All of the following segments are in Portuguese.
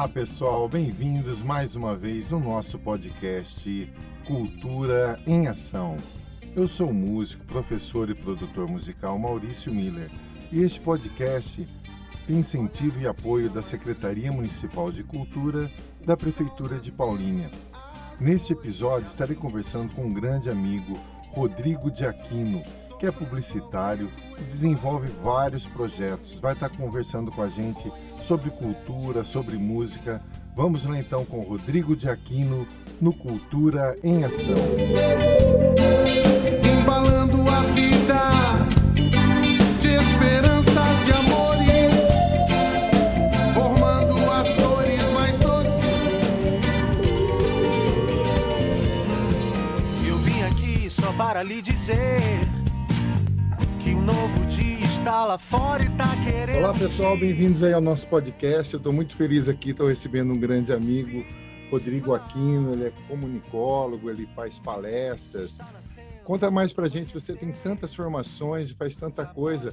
Olá pessoal, bem-vindos mais uma vez no nosso podcast Cultura em Ação. Eu sou o músico, professor e produtor musical Maurício Miller e este podcast tem incentivo e apoio da Secretaria Municipal de Cultura da Prefeitura de Paulínia. Neste episódio estarei conversando com um grande amigo, Rodrigo de Aquino, que é publicitário e desenvolve vários projetos. Vai estar conversando com a gente sobre cultura, sobre música. Vamos lá então com Rodrigo de Aquino no Cultura em Ação. Embalando a vida para lhe dizer que um novo dia está lá fora e tá querendo. Olá pessoal, bem-vindos aí ao nosso podcast. Eu estou muito feliz aqui, estou recebendo um grande amigo, Rodrigo Aquino. Ele é comunicólogo, ele faz palestras. Conta mais pra gente, você tem tantas formações e faz tanta coisa.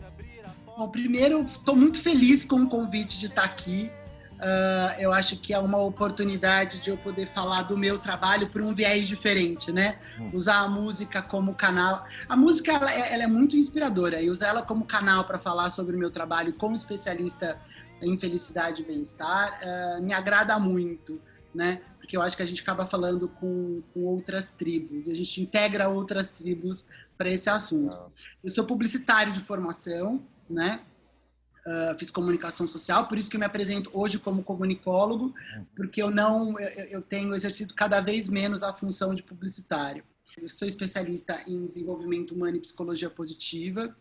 Bom, primeiro, estou muito feliz com o convite de estar aqui. Uh, eu acho que é uma oportunidade de eu poder falar do meu trabalho por um viés diferente, né? Hum. Usar a música como canal. A música ela, é, ela é muito inspiradora e usar ela como canal para falar sobre o meu trabalho como especialista em felicidade e bem-estar uh, me agrada muito, né? Porque eu acho que a gente acaba falando com, com outras tribos, a gente integra outras tribos para esse assunto. Ah. Eu sou publicitário de formação, né? Uh, fiz comunicação social, por isso que eu me apresento hoje como comunicólogo, porque eu não, eu, eu, tenho exercido cada vez menos a função de publicitário. Eu sou especialista em desenvolvimento humano e psicologia positiva,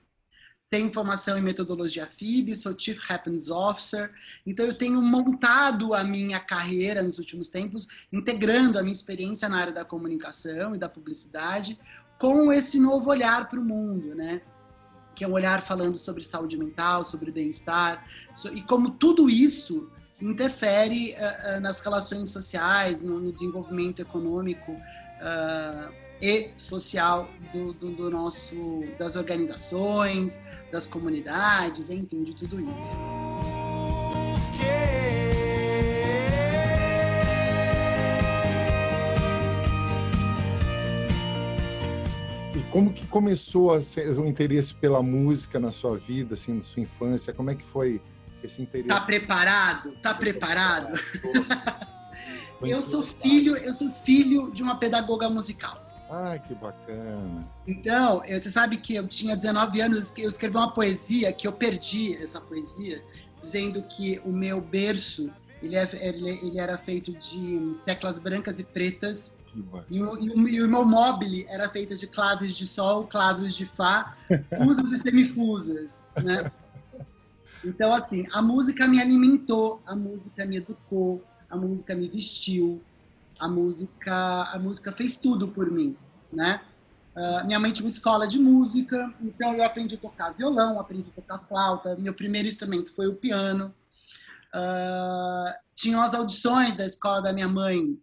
tenho formação em metodologia FIB, sou Chief Happens Officer, então eu tenho montado a minha carreira nos últimos tempos, integrando a minha experiência na área da comunicação e da publicidade com esse novo olhar para o mundo, né? Que é um olhar falando sobre saúde mental, sobre bem-estar, e como tudo isso interfere uh, uh, nas relações sociais, no, no desenvolvimento econômico uh, e social do, do, do, nosso, das organizações, das comunidades, enfim, de tudo isso. Como que começou ser, o interesse pela música na sua vida, assim, na sua infância? Como é que foi esse interesse? Tá preparado? Tá preparado? eu sou filho, eu sou filho de uma pedagoga musical. Ah, que bacana. Então, você sabe que eu tinha 19 anos, eu escrevi uma poesia que eu perdi essa poesia, dizendo que o meu berço ele, é, ele era feito de teclas brancas e pretas e o, e, o, e o meu mobile era feito de claves de sol, claves de fá, fusas e semifusas, né? Então, assim, a música me alimentou, a música me educou, a música me vestiu, a música, a música fez tudo por mim, né? Uh, minha mãe tinha uma escola de música, então eu aprendi a tocar violão, aprendi a tocar flauta. Meu primeiro instrumento foi o piano. Uh, tinham as audições da escola da minha mãe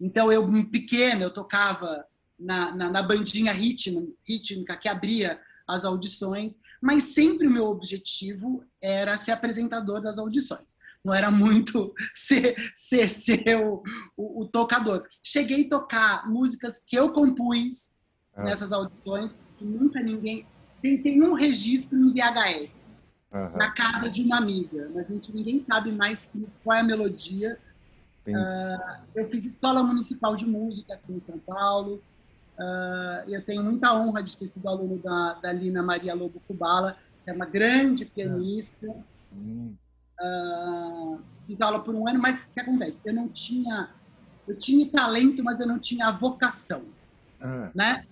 então, eu, pequeno, eu tocava na, na, na bandinha rítmica que abria as audições, mas sempre o meu objetivo era ser apresentador das audições. Não era muito ser, ser, ser o, o, o tocador. Cheguei a tocar músicas que eu compus ah. nessas audições, que nunca ninguém. Tem, tem um registro no VHS, na casa de uma amiga, mas a gente, ninguém sabe mais qual é a melodia Uh, eu fiz escola municipal de música aqui em São Paulo. Uh, eu tenho muita honra de ter sido aluno da, da Lina Maria Lobo Cubala, que é uma grande pianista. Uh, fiz aula por um ano, mas o que acontece? Eu não tinha, eu tinha talento, mas eu não tinha vocação, ah. né?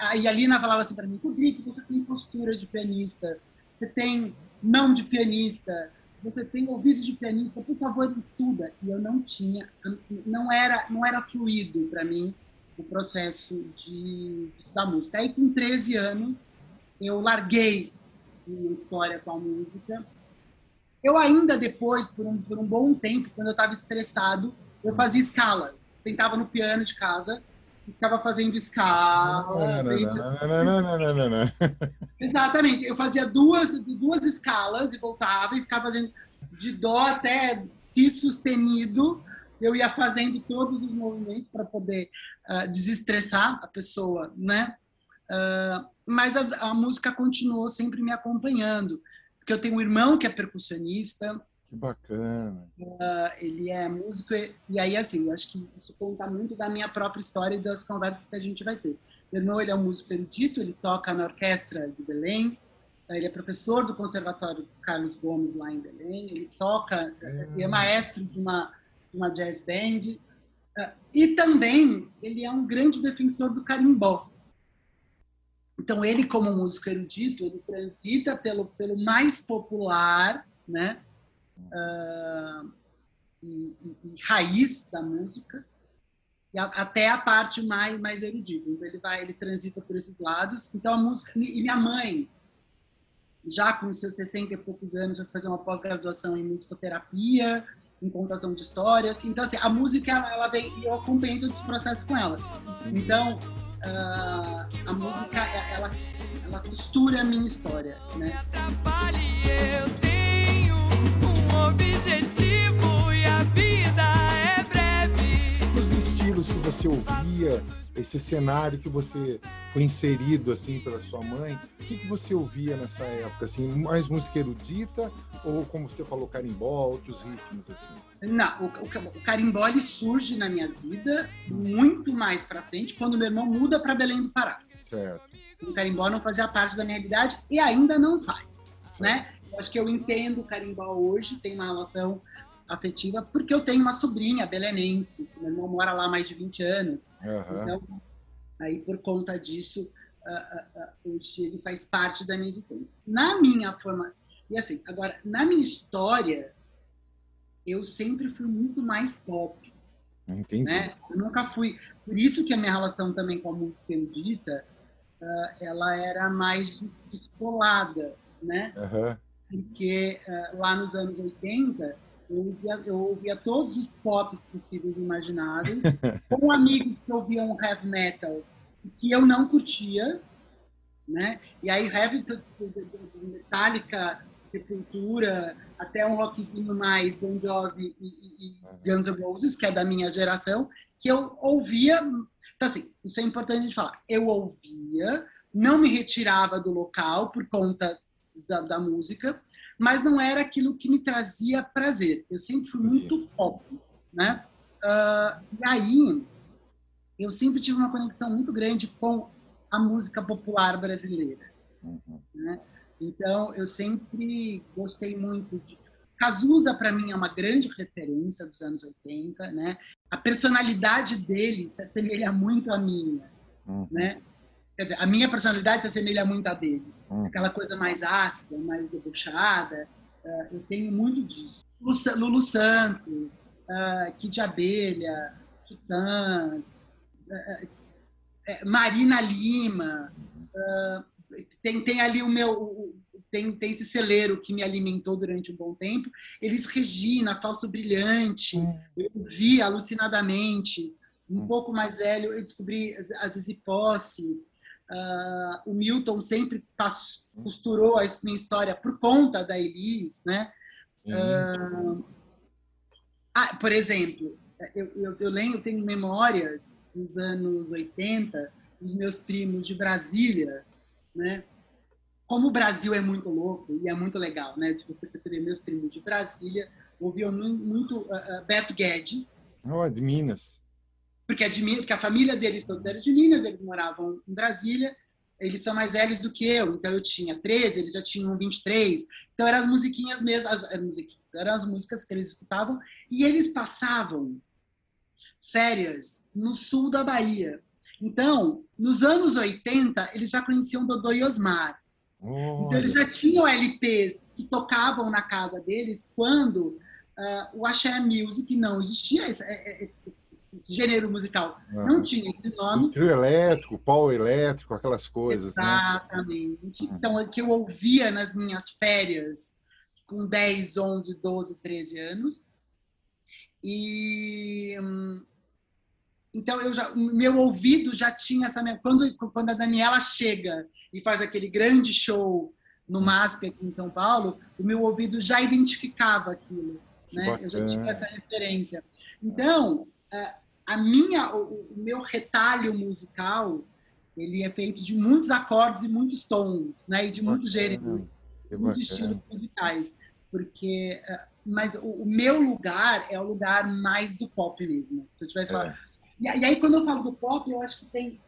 aí a Lina falava assim para mim, Rodrigo, você tem postura de pianista, você tem mão de pianista, você tem ouvido de pianista, por favor, estuda. E eu não tinha, não era, não era fluido para mim o processo de, de estudar música. Aí, com 13 anos, eu larguei minha história com a música. Eu ainda depois, por um, por um bom tempo, quando eu estava estressado, eu fazia escalas. Sentava no piano de casa ficava fazendo escala. Exatamente. Eu fazia duas, duas escalas e voltava e ficava fazendo de dó até si sustenido, eu ia fazendo todos os movimentos para poder uh, desestressar a pessoa, né? Uh, mas a, a, música continuou sempre me acompanhando, porque eu tenho um irmão que é percussionista. Que bacana. Uh, ele é músico e, e, aí assim, eu acho que isso conta muito da minha própria história e das conversas que a gente vai ter. Meu irmão ele é um músico erudito, ele toca na orquestra de Belém, ele é professor do Conservatório Carlos Gomes lá em Belém, ele toca, é, é maestro de uma uma jazz band. Ah, e também ele é um grande defensor do carimbó. Então ele, como músico erudito, ele transita pelo pelo mais popular, né, uh, e, e, e, raiz da música, e a, até a parte mais mais erudita. Então ele vai, ele transita por esses lados. Então a música e minha mãe, já com seus 60 e poucos anos, vai fazer uma pós-graduação em musicoterapia em contação de histórias. Então, assim, a música, ela vem e eu acompanho todos os processos com ela. Então, uh, a música, ela, ela costura a minha história, né? Objetivo e a vida é breve. Os estilos que você ouvia, esse cenário que você foi inserido assim pela sua mãe, o que, que você ouvia nessa época? Assim, mais música erudita ou como você falou, carimbó, outros ritmos assim? Não, o, o, o carimbó ele surge na minha vida muito mais para frente quando meu irmão muda para Belém do Pará. Certo. O carimbó não fazia parte da minha idade e ainda não faz, né? Acho que eu entendo o carimbó hoje, tem uma relação afetiva, porque eu tenho uma sobrinha belenense, meu irmão mora lá há mais de 20 anos. Uhum. Então, aí por conta disso, uh, uh, uh, hoje ele faz parte da minha existência. Na minha forma, e assim, agora, na minha história, eu sempre fui muito mais pop. Entendi. Né? Eu nunca fui. Por isso que a minha relação também com a música erudita, ela era mais descolada, né? Uhum. Porque lá nos anos 80, eu ouvia, eu ouvia todos os pops possíveis e imagináveis, com amigos que ouviam heavy metal que eu não curtia, né? E aí heavy Metallica, Sepultura, até um rockzinho mais Bon Jovi e, e, e Guns N' Roses, que é da minha geração, que eu ouvia. Então assim, isso é importante a gente falar. Eu ouvia, não me retirava do local por conta da, da música, mas não era aquilo que me trazia prazer. Eu sempre fui muito pop, né? Uh, e aí, eu sempre tive uma conexão muito grande com a música popular brasileira. Uhum. Né? Então, eu sempre gostei muito de. Cazuza, para mim, é uma grande referência dos anos 80. Né? A personalidade dele se assemelha muito à minha. Uhum. Né? Dizer, a minha personalidade se assemelha muito à dele. Hum. Aquela coisa mais ácida, mais debochada. Uh, eu tenho muito disso. Lulu Santos, uh, Kid Abelha, Titãs, uh, Marina Lima. Tem, tem ali o meu. Tem, tem esse celeiro que me alimentou durante um bom tempo. Eles Regina, Falso Brilhante, hum. eu vi alucinadamente. Um hum. pouco mais velho, eu descobri as Zizi Posse, Uh, o Milton sempre costurou a minha história por conta da Elis, né? Uh, ah, por exemplo, eu, eu, eu lembro, eu tenho memórias dos anos 80 dos meus primos de Brasília, né? Como o Brasil é muito louco e é muito legal, né? De você perceber meus primos de Brasília ouviam muito uh, Beto Guedes. Oh, de Minas porque, é de, porque a família deles todos eram de Minas, eles moravam em Brasília, eles são mais velhos do que eu, então eu tinha 13, eles já tinham 23, então eram as musiquinhas mesmo, as, eram as músicas que eles escutavam, e eles passavam férias no sul da Bahia. Então, nos anos 80, eles já conheciam Dodô e Osmar. Então, eles já tinham LPs que tocavam na casa deles quando uh, o axé music não existia, esse, é, é, esse, esse, esse gênero musical uhum. não tinha esse nome. trio elétrico, pau elétrico, aquelas coisas. Né? Exatamente. Né? Então, o que eu ouvia nas minhas férias com 10, 11, 12, 13 anos. E então eu já, meu ouvido já tinha essa quando quando a Daniela chega e faz aquele grande show no MASP aqui em São Paulo, o meu ouvido já identificava aquilo, né? Eu já tinha essa referência. Então, a minha, o, meu retalho musical, ele é feito de muitos acordes e muitos tons, né? E de muitos gêneros, muitos estilos musicais, porque é, mas o, o, meu lugar é o lugar mais do pop mesmo. Se eu tivesse é. e, e aí quando eu falo do pop, eu acho que tem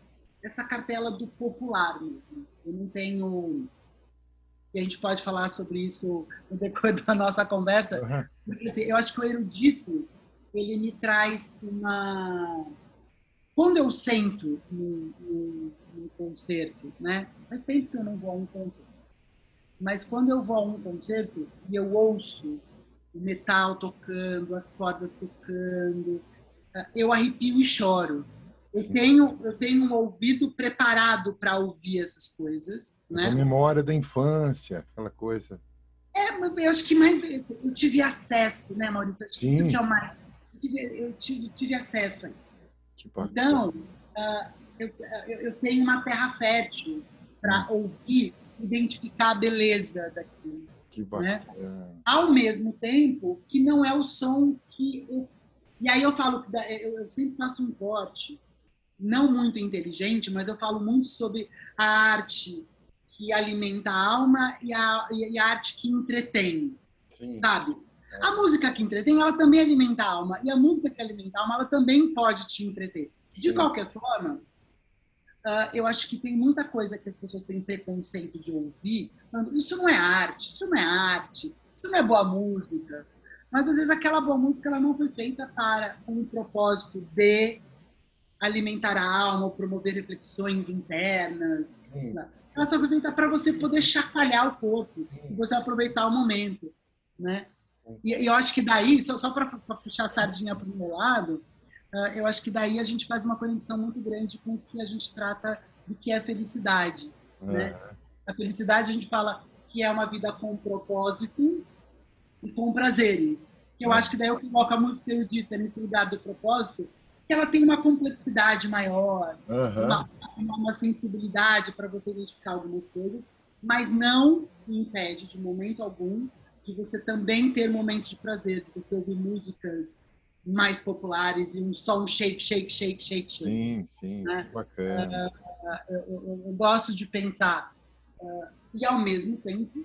essa cartela do popular mesmo. Eu não tenho e a gente pode falar sobre isso no decorrer da nossa conversa, uhum. porque assim, eu acho que o erudito ele me traz uma quando eu sento num, num, num concerto, né? Faz tempo que eu não vou a um concerto, mas quando eu vou a um concerto e eu ouço o metal tocando, as cordas tocando, eu arrepio e choro eu tenho, eu tenho um ouvido preparado para ouvir essas coisas. Né? A memória da infância, aquela coisa. É, eu acho que mais eu tive acesso, né, Maurício? Acho Sim. que é o mais. Eu tive, eu tive, tive acesso aí. Então, uh, eu, eu, tenho uma terra fértil para ouvir, identificar a beleza daquilo. Que Né? Ao mesmo tempo que não é o som que. Eu, e aí eu falo, eu sempre faço um corte não muito inteligente, mas eu falo muito sobre a arte que alimenta a alma e a, e a arte que entretém, Sim. sabe? A música que entretém, ela também alimenta a alma. E a música que alimenta a alma, ela também pode te entreter. De Sim. qualquer forma, uh, eu acho que tem muita coisa que as pessoas têm preconceito de ouvir. Falando, isso não é arte, isso não é arte, isso não é boa música. Mas, às vezes, aquela boa música ela não foi feita para um propósito de alimentar a alma, ou promover reflexões internas. Sim. Ela só foi feita para você poder chacoalhar o corpo e você aproveitar o momento, né? E, e eu acho que daí, só, só para puxar a sardinha para o meu lado, uh, eu acho que daí a gente faz uma conexão muito grande com o que a gente trata do que é felicidade, uhum. né? A felicidade a gente fala que é uma vida com propósito e com prazeres. Eu acho que daí eu coloco a música erudita nesse lugar do propósito, que ela tem uma complexidade maior, uhum. uma, uma, sensibilidade para você identificar algumas coisas, mas não impede de momento algum de você também ter momentos de prazer, de você ouvir músicas mais populares e um som shake, shake, shake, shake, shake. Sim, sim, né? bacana. Uh, eu, eu, eu, gosto de pensar uh, e ao mesmo tempo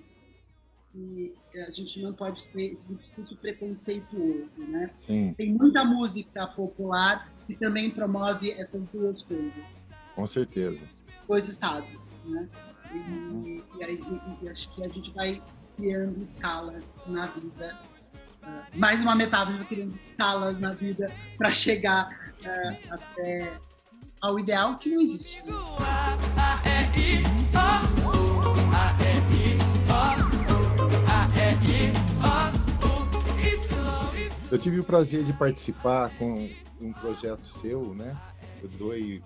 e a gente não pode ter esse discurso preconceituoso, né? Sim. Tem muita música popular que também promove essas duas coisas. Com certeza. Dois estados, né? E, uhum. e, aí, e, acho que a gente vai criando escalas na vida. Uh, mais uma metáfora, criando escalas na vida para chegar uh, até ao ideal que não existe. Eu tive o prazer de participar com um projeto seu, né? Eu doei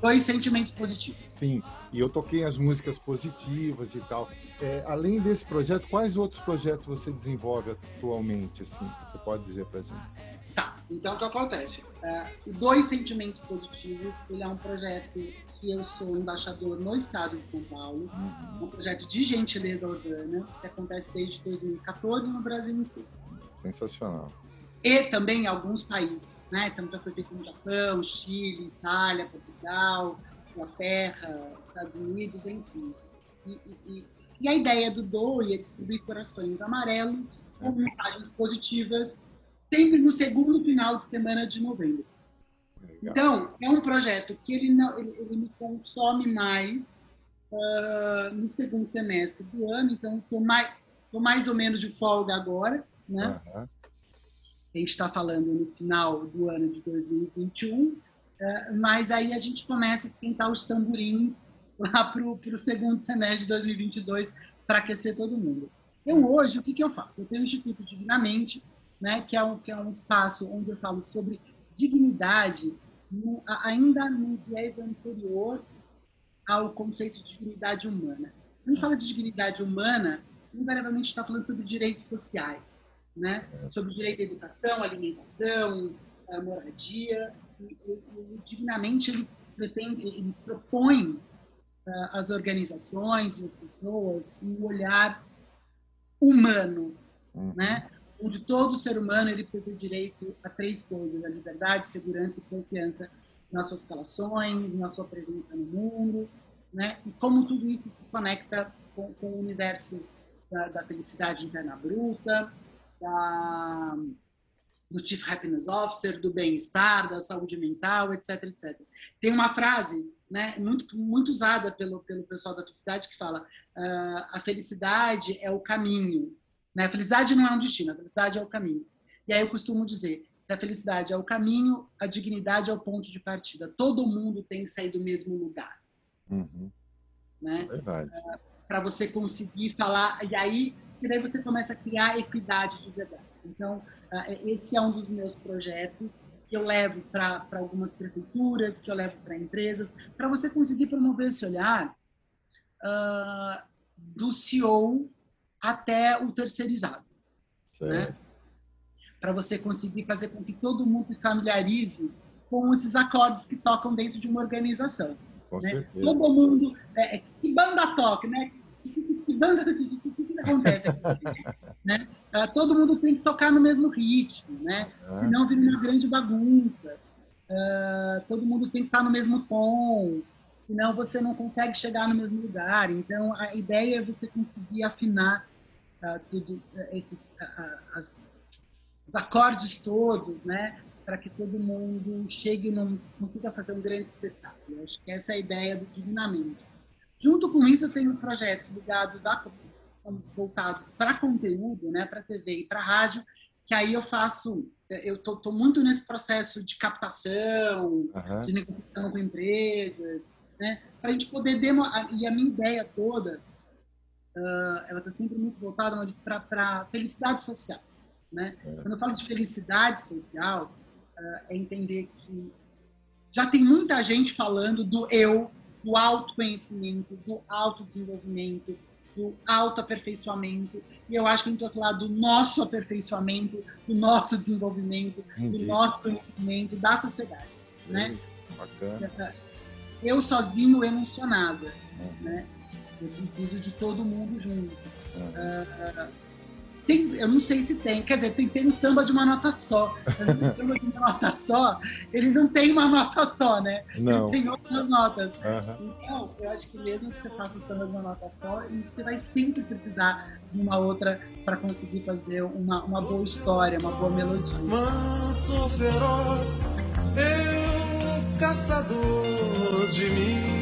dois sentimentos positivos. Sim, e eu toquei as músicas positivas e tal. É, além desse projeto, quais outros projetos você desenvolve atualmente? Assim, você pode dizer para gente? Tá. Então, o que acontece? É, dois sentimentos positivos. Ele é um projeto que eu sou embaixador no Estado de São Paulo, uhum. um projeto de gentileza urbana que acontece desde 2014 no Brasil inteiro. Sensacional. E também em alguns países, né? Então já foi feito no Japão, Chile, Itália, Portugal, Inglaterra, Estados Unidos, enfim. E, e, e a ideia do DOI é distribuir corações amarelos com uhum. mensagens positivas, sempre no segundo final de semana de novembro. Então, é um projeto que ele, não, ele, ele me consome mais uh, no segundo semestre do ano, então estou mais, tô mais ou menos de folga agora, né? Uhum. A gente está falando no final do ano de 2021, é, mas aí a gente começa a esquentar os tamborins lá para o segundo semestre de 2022 para aquecer todo mundo. Então, hoje, o que, que eu faço? Eu tenho o Instituto Dignamente, né, que, é um, que é um espaço onde eu falo sobre dignidade, no, ainda no viés anterior ao conceito de dignidade humana. Quando fala de dignidade humana, invariavelmente está falando sobre direitos sociais, né? sobre direito à educação, alimentação, moradia. E, e, e, dignamente ele, pretende, ele propõe uh, as organizações, as pessoas, um olhar humano, uhum. né? onde todo ser humano ele precisa ter direito a três coisas: a liberdade, segurança e confiança nas suas relações, na sua presença no mundo, né? E como tudo isso se conecta com, com o universo da, da, felicidade interna bruta, da, do Chief Happiness Officer, do bem-estar, da saúde mental, etc, etc. Tem uma frase, né, muito muito usada pelo pelo pessoal da felicidade que fala: uh, a felicidade é o caminho né? A felicidade não é um destino, a felicidade é o caminho. E aí eu costumo dizer, se a felicidade é o caminho, a dignidade é o ponto de partida. Todo mundo tem que sair do mesmo lugar. Uhum. Né? Verdade. Uh, Para você conseguir falar, e aí e daí você começa a criar equidade de verdade. Então, uh, esse é um dos meus projetos que eu levo para algumas prefeituras, que eu levo para empresas, para você conseguir promover esse olhar uh, do CEO até o terceirizado. Né? Para você conseguir fazer com que todo mundo se familiarize com esses acordes que tocam dentro de uma organização. Com né? certeza. Todo mundo. É, é que banda toca, né? Que banda. Que, que, acontece aqui? né? Uh, todo mundo tem que tocar no mesmo ritmo, né? Ah. Senão vira uma grande bagunça. Uh, todo mundo tem que estar no mesmo tom senão você não consegue chegar no mesmo lugar. Então, a ideia é você conseguir afinar uh, tudo, uh, esses uh, as, os acordes todos, né, para que todo mundo chegue e consiga fazer um grande espetáculo. Eu acho que essa é a ideia do Dignamente. Junto com isso, eu tenho projetos ligados a voltados para conteúdo, né, para TV e para rádio, que aí eu faço, eu tô, tô, muito nesse processo de captação, uhum. de negociação com empresas, né? Para a gente poder demorar. E a minha ideia toda, uh, ela está sempre muito voltada para felicidade social. Né? Quando eu falo de felicidade social, uh, é entender que já tem muita gente falando do eu, do autoconhecimento, do autodesenvolvimento, do autoaperfeiçoamento. E eu acho que a gente tem que falar do nosso aperfeiçoamento, do nosso desenvolvimento, Entendi. do nosso conhecimento, da sociedade. Né? Bacana eu sozinho emocionada, né? Eu preciso de todo mundo junto. Uh, tem, eu não sei se tem, quer dizer, tem, tem um samba de uma nota só. Mas o samba de uma nota só, ele não tem uma nota só, né? Não. Ele tem outras notas. Uhum. Então, eu acho que mesmo que você faça o samba de uma nota só, você vai sempre precisar de uma outra para conseguir fazer uma, uma boa história, uma boa melodia. Manso feroz, eu caçador de mim,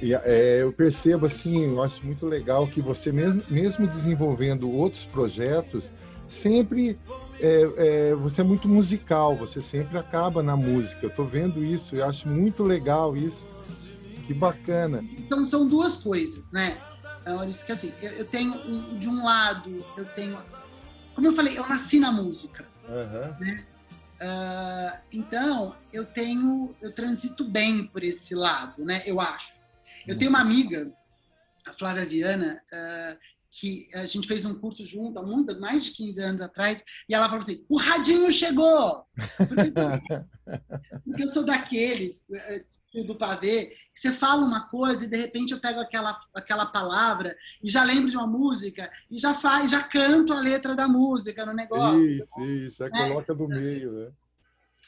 E, é, eu percebo assim, eu acho muito legal que você mesmo, mesmo desenvolvendo outros projetos, sempre é, é, você é muito musical, você sempre acaba na música. Eu estou vendo isso, eu acho muito legal isso. Que bacana. São, são duas coisas, né? Maurício, que assim, eu, eu tenho um, de um lado, eu tenho, como eu falei, eu nasci na música, uhum. né? Uh, então, eu tenho, eu transito bem por esse lado, né? Eu acho. Eu tenho uma amiga, a Flávia Viana, uh, que a gente fez um curso junto há muito, mais de 15 anos atrás, e ela falou assim: o radinho chegou! Porque, porque eu sou daqueles eh, do pavê, que você fala uma coisa e de repente eu pego aquela, aquela palavra e já lembro de uma música e já faz, já canto a letra da música no negócio. Isso, isso, né? coloca do meio, né?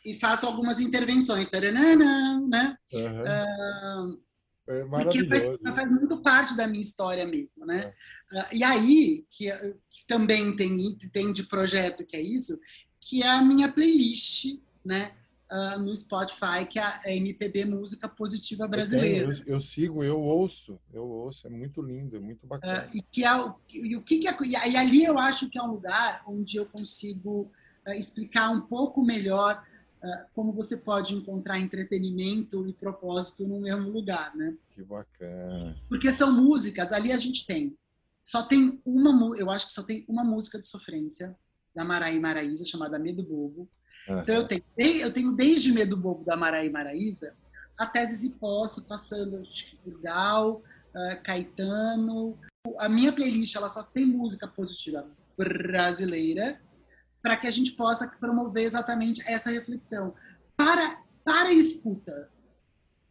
E faço algumas intervenções, taranana, né? Uhum. Uh, é porque faz, faz, muito parte da minha história mesmo, né? É. Uh, e aí, que, que também tem, tem de projeto que é isso, que é a minha playlist, né? uh, no Spotify, que é a MPB Música Positiva Brasileira. Eu, eu, eu, sigo, eu ouço, eu ouço, é muito lindo, é muito bacana. Uh, e, que é, e o que, que é, e ali eu acho que é um lugar onde eu consigo uh, explicar um pouco melhor como você pode encontrar entretenimento e propósito no mesmo lugar, né? Que bacana. Porque são músicas, ali a gente tem. Só tem uma, eu acho que só tem uma música de sofrência da Maraí Maraísa chamada Medo Bobo Uhum. Então eu tenho, eu tenho desde Medo Bobo da Maraí Maraíza até Zizi Posse, passando por Gal, uh, Caetano. A minha playlist ela só tem música positiva brasileira para que a gente possa promover exatamente essa reflexão. Para, para e escuta.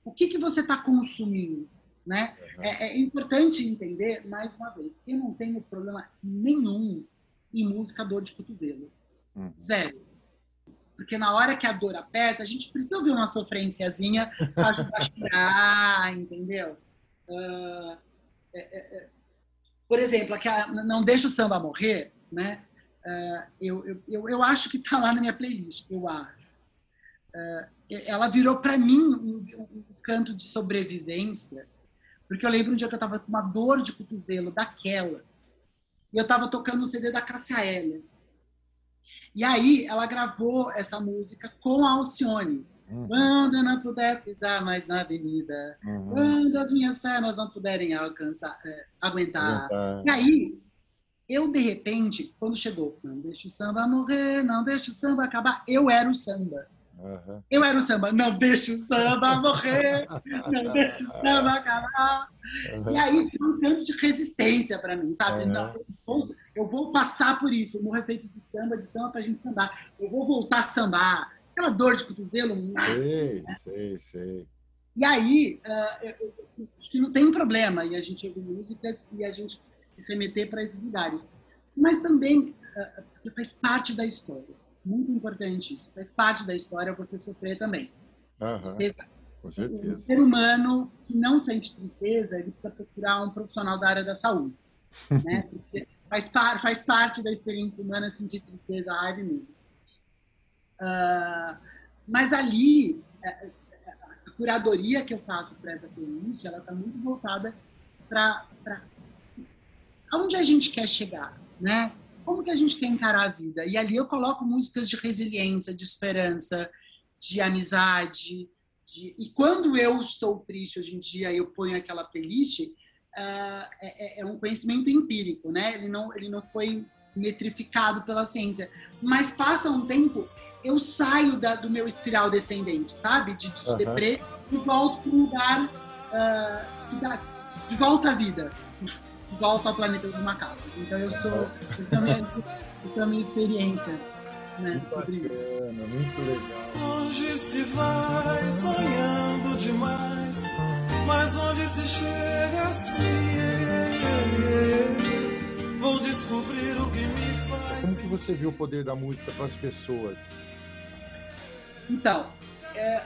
O que, que você está consumindo? Né? Uhum. É, é, importante entender, mais uma vez, que eu não tenho problema nenhum em música dor de cotovelo. Uhum. Zero. Porque na hora que a dor aperta, a gente precisa ouvir uma sofrênciazinha para ajudar a chorar, entendeu? Uh, é, é, por exemplo, aquela, Não Deixa o Samba Morrer, né? Uh, eu, eu, eu acho que está lá na minha playlist, eu acho. Uh, ela virou para mim um, um, canto de sobrevivência, porque eu lembro um dia que eu estava com uma dor de cotovelo daquelas, e eu estava tocando um CD da Cássia Eller. E aí ela gravou essa música com a Alcione. Uhum. Quando eu não puder pisar mais na avenida, uhum. quando as minhas pernas não puderem alcançar, é, aguentar. Uhum. E aí, eu de repente, quando chegou, não deixa o samba morrer, não deixa o samba acabar, eu era o samba. Uhum. Eu era o samba, não deixa o samba morrer, não deixa o samba acabar. Uhum. E aí foi um canto de resistência para mim, sabe? Uhum. Não, eu, vou, eu, vou, passar por isso, eu morro feito de samba, de samba para a gente sambar. Eu vou voltar a sambar. Aquela dor de cotovelo nasce. Sei, né? sei, sei. E aí, uh, eu, eu, acho que não tem problema e a gente ouvir músicas e a gente se remeter para esses lugares. Mas também uh, faz parte da história muito importante isso. Faz parte da história você sofrer também. Uhum, com certeza. O ser humano que não sente tristeza, ele precisa procurar um profissional da área da saúde. né? Porque faz, par, faz parte da experiência humana sentir tristeza, raiva e medo. Uh, mas ali, é, é, a curadoria que eu faço para essa playlist, ela está muito voltada para aonde a gente quer chegar, né? como que a gente quer encarar a vida? E ali eu coloco músicas de resiliência, de esperança, de amizade. De... E quando eu estou triste hoje em dia, eu ponho aquela playlist, uh, é, é, um conhecimento empírico, né? Ele não, ele não foi metrificado pela ciência. Mas passa um tempo, eu saio da, do meu espiral descendente, sabe? De, de uhum. deprê e volto para um lugar uh, de volta à vida volta ao planeta dos macacos. Então eu sou. Essa é a minha, essa é a minha experiência. Né, muito bacana, muito legal. Onde se vai sonhando demais, mas onde se chega assim, vou descobrir o que me faz. Como que você viu o poder da música para as pessoas? Então, é,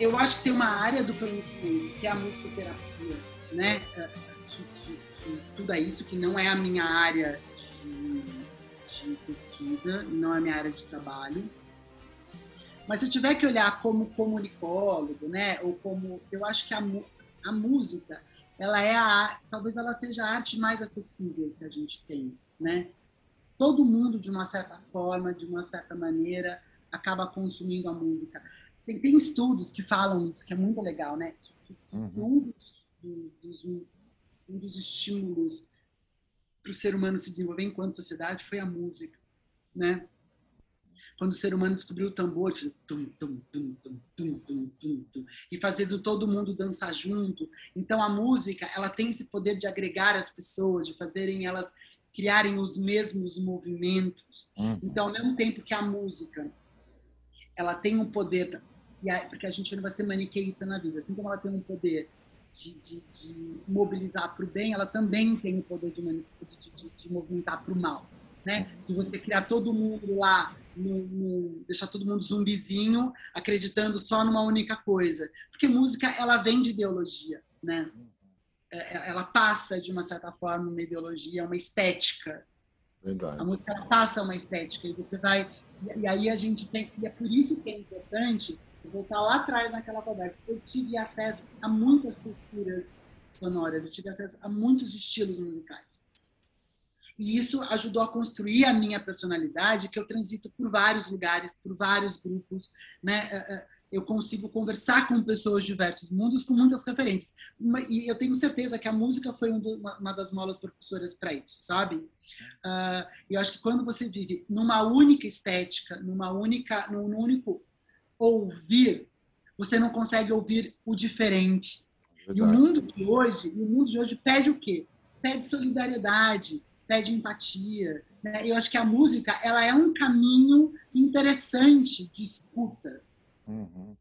eu acho que tem uma área do conhecimento que é a musicoterapia, né? Estuda isso, que não é a minha área de, de pesquisa, não é a minha área de trabalho. Mas se eu tiver que olhar como comunicólogo, né, ou como eu acho que a, a música, ela é a talvez ela seja a arte mais acessível que a gente tem, né? Todo mundo de uma certa forma, de uma certa maneira, acaba consumindo a música. Tem, tem estudos que falam isso, que é muito legal, né? Que, uhum. Um dos, dos, um dos estímulos para o ser humano se desenvolver enquanto sociedade foi a música, né? Quando o ser humano descobriu o tambor, tum, tum, tum, tum, tum, tum, tum, tum, e fazendo todo mundo dançar junto. Então a música, ela tem esse poder de agregar as pessoas, de fazerem elas criarem os mesmos movimentos. Uhum. Então, ao mesmo tempo que a música, ela tem um poder, porque a gente não vai ser maniqueísta na vida, assim como ela tem um poder de, de, de mobilizar para o bem, ela também tem o poder de, de, movimentar para o mal. Né? De você criar todo mundo lá, no, no, deixar todo mundo zumbizinho, acreditando só numa única coisa. Porque música, ela vem de ideologia, né? É, é, ela passa, de uma certa forma, uma ideologia, uma estética. Verdade. A música passa uma estética. E você vai... E aí a gente tem... E é por isso que é importante voltar lá atrás naquela conversa, eu tive acesso a muitas texturas sonoras, eu tive acesso a muitos estilos musicais. E isso ajudou a construir a minha personalidade, que eu transito por vários lugares, por vários grupos, né? É, é, eu consigo conversar com pessoas de diversos mundos com muitas referências. E eu tenho certeza que a música foi uma das molas propulsoras para isso, sabe? Uh, eu acho que quando você vive numa única estética, numa única, num único ouvir, você não consegue ouvir o diferente. Verdade. E o mundo de hoje, o mundo de hoje pede o quê? Pede solidariedade, pede empatia. Né? Eu acho que a música ela é um caminho interessante de escuta. Uhum.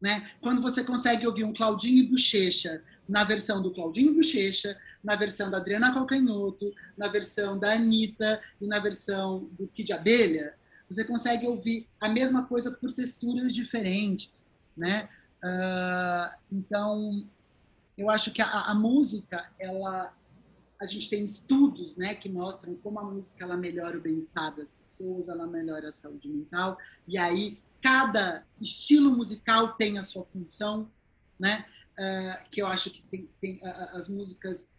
Né? Quando você consegue ouvir um Claudinho e Bochecha na versão do Claudinho Bochecha, na versão da Adriana Calcanhoto, na versão da Anitta e na versão do Kid Abelha, você consegue ouvir a mesma coisa por texturas diferentes, né? Uh, então, eu acho que a, a, música, ela, a gente tem estudos, né, que mostram como a música ela melhora o bem-estar das pessoas, ela melhora a saúde mental, e aí cada estilo musical tem a sua função, né? Uh, que eu acho que tem, tem uh, as músicas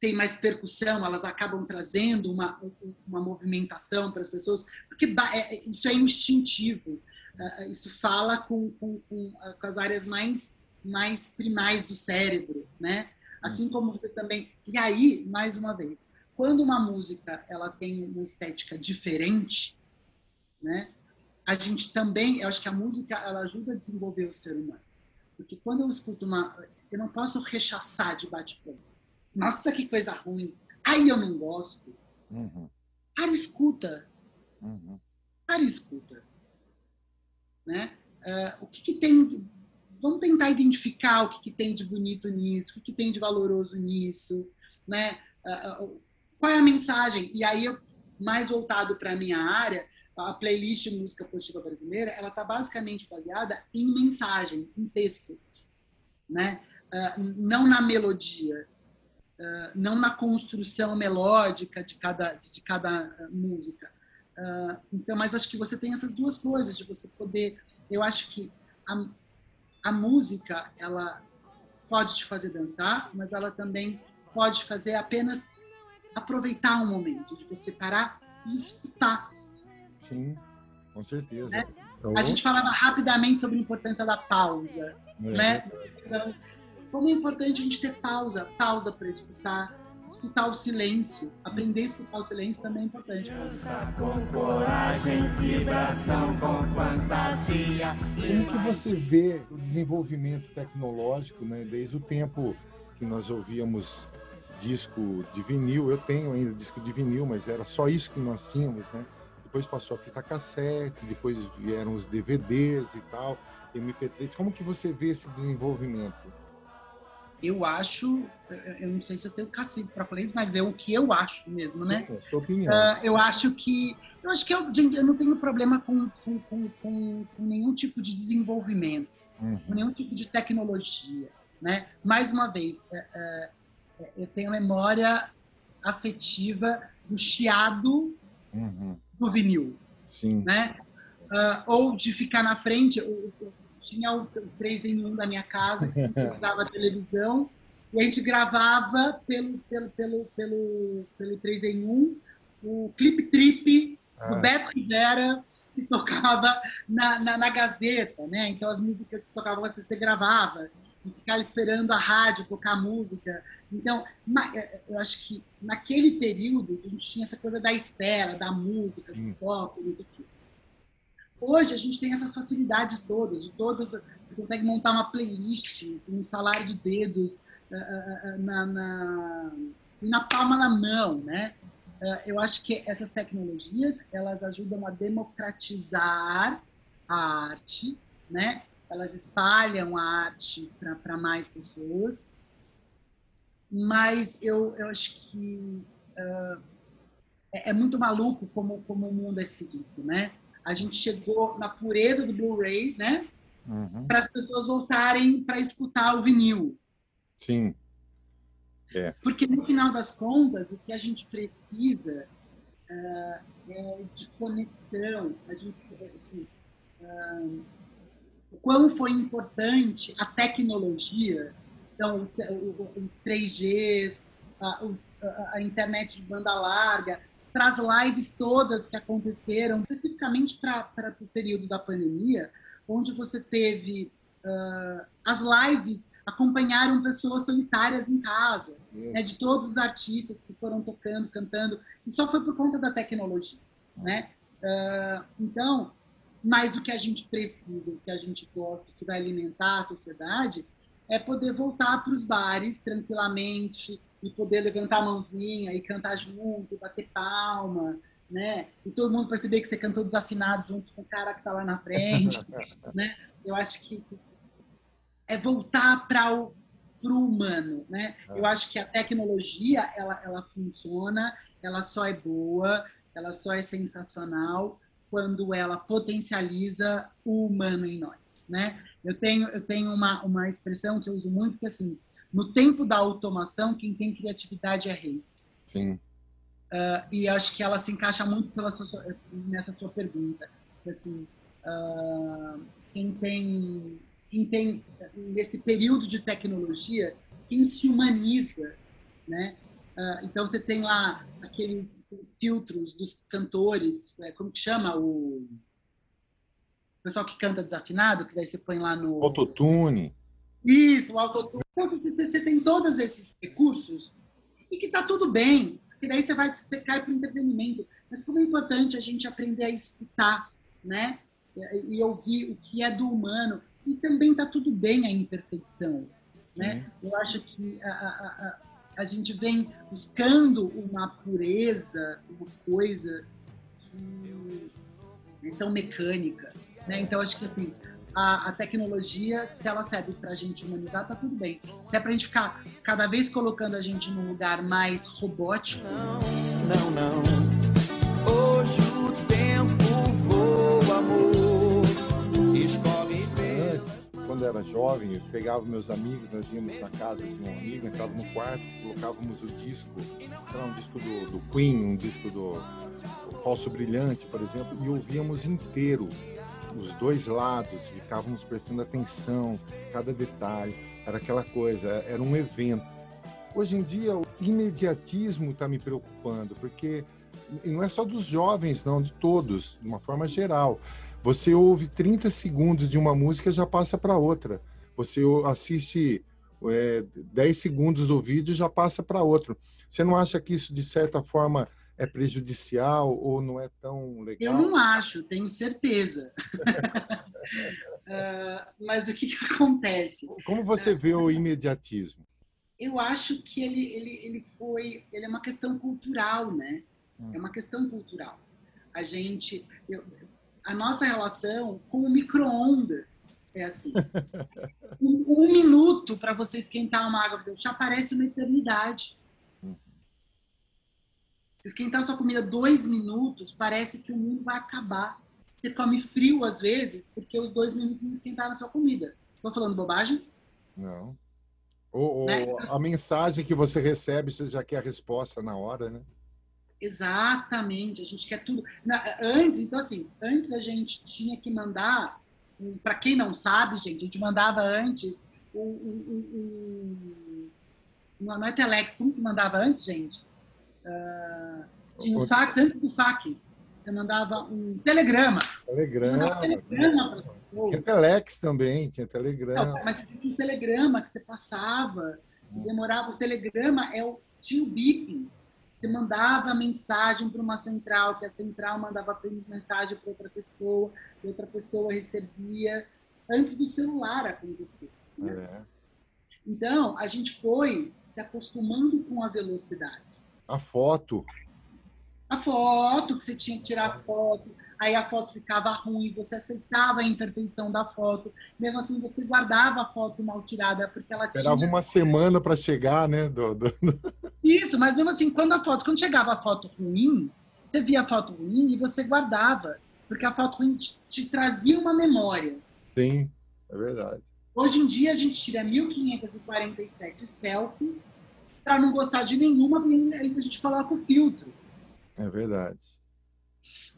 têm mais percussão, elas acabam trazendo uma, uma movimentação para as pessoas, porque é, é, isso é instintivo, uh, isso fala com, com, com, com, as áreas mais, mais primais do cérebro, né? Assim hum. como você também... E aí, mais uma vez, quando uma música ela tem uma estética diferente, né? a gente também, eu acho que a música ela ajuda a desenvolver o ser humano. Porque quando eu escuto uma, eu não posso rechaçar de bate-pronto. Nossa, que coisa ruim. Ai, eu não gosto. Uhum. Para escuta. Uhum. Para escuta. Né? Uh, o que, que, tem. Vamos tentar identificar o que, que, tem de bonito nisso, o que, que tem de valoroso nisso. Né? Uh, uh, qual é a mensagem? E aí, eu, mais voltado para a minha área, a playlist Música Positiva Brasileira, ela está basicamente baseada em mensagem, em texto, né? Não na melodia, uh, não na construção melódica de cada, de cada uh, música. então, mas acho que você tem essas duas coisas, de você poder... Eu acho que a, a música, ela pode te fazer dançar, mas ela também pode fazer apenas aproveitar um momento, de você parar e escutar Sim, com certeza. Né? Então... A gente falava rapidamente sobre a importância da pausa, é, né? Então, como é importante a gente ter pausa, pausa para escutar, escutar o silêncio, aprender a escutar o silêncio também é importante. Com coragem, vibração, com fantasia. Como que você vê o desenvolvimento tecnológico, né? Desde o tempo que nós ouvíamos disco de vinil, eu tenho ainda disco de vinil, mas era só isso que nós tínhamos, né? depois passou a fita cassete, depois vieram os DVDs e tal, MP3. Como que você vê esse desenvolvimento? Eu acho, eu não sei se eu tenho cacique para falar isso, mas é o que eu acho mesmo, né? É sua opinião. Uh, eu acho que, eu acho que eu, eu não tenho problema com, com, com, com, nenhum tipo de desenvolvimento, uhum. com nenhum tipo de tecnologia, né? Mais uma vez, é, é eu tenho memória afetiva do chiado uhum do vinil. Sim. Né? Uh, ou de ficar na frente. Tinha o 3 em 1 da minha casa, que usava a televisão, e a gente gravava pelo, pelo, pelo, pelo, pelo 3 em 1 o Clip Trip do ah. Beto Rivera, que tocava na, na, na, Gazeta, né? Então as músicas que tocavam você, você gravava e ficava esperando a rádio tocar música. Então, é, é, eu acho que naquele período a gente tinha essa coisa da espera, da música, do toque, do que. Hoje a gente tem essas facilidades todas, de todas, você consegue montar uma playlist um salário de dedos uh, uh, na, na, na, palma da mão, né? Eu acho que essas tecnologias elas ajudam a democratizar a arte, né? Elas espalham a arte para mais pessoas mas eu, eu acho que uh, é, é, muito maluco como, como o mundo é seguido, né? A gente chegou na pureza do Blu-ray, né? Uhum. Para as pessoas voltarem para escutar o vinil. Sim. É. Porque no final das contas, o que a gente precisa uh, é de conexão. A gente, assim, uh, o quão foi importante a tecnologia então, os 3Gs, a, a, internet de banda larga, para as lives todas que aconteceram, especificamente para o período da pandemia, onde você teve uh, as lives acompanharam pessoas solitárias em casa, né, de todos os artistas que foram tocando, cantando, e só foi por conta da tecnologia, né? Uh, então, mas o que a gente precisa, o que a gente gosta, que vai alimentar a sociedade, é poder voltar para os bares tranquilamente e poder levantar a mãozinha e cantar junto, bater palma, né? E todo mundo perceber que você cantou desafinado junto com o cara que está lá na frente, né? Eu acho que é voltar para o pro humano, né? Eu acho que a tecnologia ela ela funciona, ela só é boa, ela só é sensacional quando ela potencializa o humano em nós, né? Eu tenho eu tenho uma uma expressão que eu uso muito que é assim, no tempo da automação quem tem criatividade é rei. Sim. Uh, e acho que ela se encaixa muito sua, nessa sua pergunta. Assim, uh, quem tem, quem tem nesse período de tecnologia, quem se humaniza, né? Uh, então você tem lá aqueles, aqueles filtros dos cantores, é, como que chama o pessoal que canta desafinado, que daí você põe lá no autotune. Isso, o autotune. Então você, você tem todos esses recursos e que está tudo bem porque daí você vai você cai para o entretenimento. Mas como é importante a gente aprender a escutar, né? E ouvir o que é do humano. E também está tudo bem a imperfeição, né? Eu acho que a, a, a, a gente vem buscando uma pureza, uma coisa que é tão mecânica, né? Então acho que assim a, a tecnologia, se ela serve para a gente humanizar, tá tudo bem. Se é para a gente ficar cada vez colocando a gente num lugar mais robótico. Não, não, não. Hoje o tempo voa, amor. Escolhe Antes, quando eu era jovem, eu pegava meus amigos, nós íamos na casa de um amigo, entrava no quarto, colocávamos o disco, lá, um disco do, do Queen, um disco do, do Falso Brilhante, por exemplo, e ouvíamos inteiro os dois lados, ficávamos prestando atenção, cada detalhe, era aquela coisa, era um evento. Hoje em dia, o imediatismo está me preocupando, porque e não é só dos jovens, não, de todos, de uma forma geral. Você ouve 30 segundos de uma música já passa para outra. Você assiste é, 10 segundos do vídeo já passa para outro. Você não acha que isso, de certa forma, é prejudicial ou não é tão legal? Eu não acho, tenho certeza. uh, mas o que, que, acontece? Como você vê o imediatismo? Eu acho que ele, ele, ele foi, ele é uma questão cultural, né? Hum. É uma questão cultural. A gente, eu, a nossa relação com o micro-ondas é assim. um, um minuto para você esquentar uma água já parece uma eternidade. Se esquentar sua comida dois minutos, parece que o mundo vai acabar. Você come frio às vezes porque os dois minutos esquentaram a sua comida. Estou falando bobagem? Não. Ou, né? a mensagem que você recebe, você já quer a resposta na hora, né? Exatamente, a gente quer tudo. antes, então assim, antes a gente tinha que mandar, para quem não sabe, gente, a gente mandava antes o, o, o, o não é telex, como que mandava antes, gente? Uh, tinha um fax antes do fax. Você mandava um telegrama. Telegrama. telegrama para as pessoas. Tinha telex também, tinha telegrama. Não, mas tinha um telegrama que você passava, hum. demorava. O telegrama é o, tinha o bip. Você mandava mensagem para uma central, que a central mandava apenas mensagem para outra pessoa, e outra pessoa recebia, antes do celular acontecer. Né? É. Então, a gente foi se acostumando com a velocidade. A foto. A foto, que você tinha que tirar a foto, aí a foto ficava ruim, você aceitava a imperfeição da foto, mesmo assim você guardava a foto mal tirada, porque ela Esperava tinha... uma semana para chegar, né? Do, do... Isso, mas mesmo assim, quando a foto, quando chegava a foto ruim, você via a foto ruim e você guardava, porque a foto ruim te, te trazia uma memória. Sim, é verdade. Hoje em dia a gente tira 1547 selfies para não gostar de nenhuma, aí a gente coloca o filtro. É verdade.